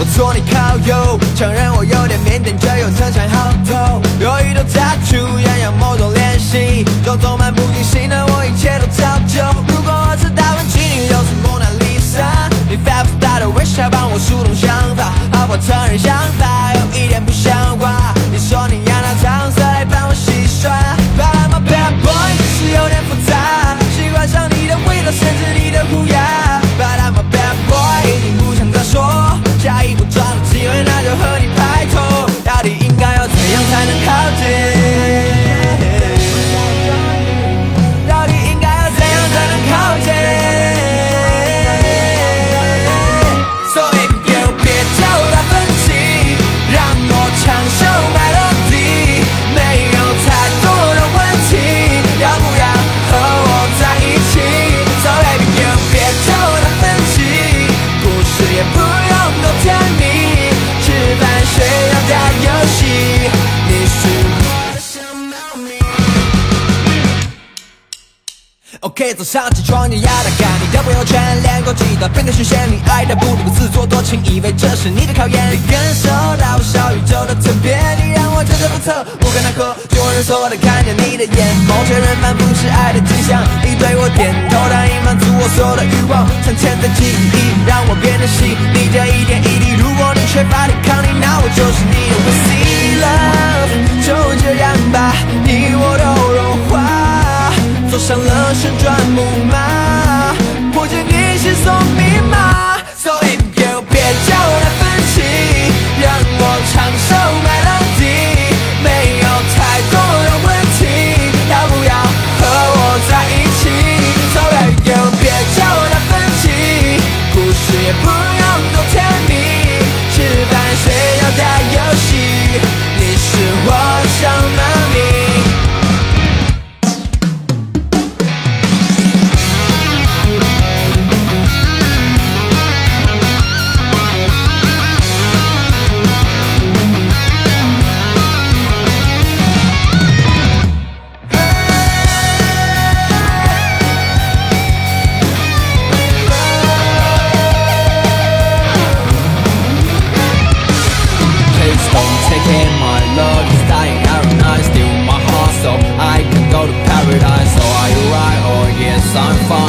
我坐你靠右承认我有点腼腆，却又曾想好透。有一头 tattoo，样样某种练习，种种漫不经心的我，一切都照旧。如果我是达芬奇，你就是蒙娜丽莎，你发不大的微笑帮我疏通想法，好不承认想法有一点不像话。你说你要拿糖色来帮我洗刷，But I'm a bad boy，只是有点复杂，喜欢上你的味道，甚至你的虎牙。可以早上起床就要来看你的朋友圈，连过几段变得新鲜你爱的不能够自作多情，以为这是你的考验。你感受到小宇宙的特别，你让我真的不测，无可奈何，就人所的看着你的眼眸，确认反复是爱的迹象。你对我点头，答应满足我所有的欲望，沉潜的记忆让我变得细腻，上了旋转木马，破解你心锁密码。So baby girl，别叫他分歧，让我唱首 melody，没有太多的问题，要不要和我在一起？So baby girl，别叫他分歧，故事也不用多甜蜜，吃饭睡觉打游戏，it, my love is dying and I steal my heart so I can go to paradise. So are you right? Oh yes, I'm fine.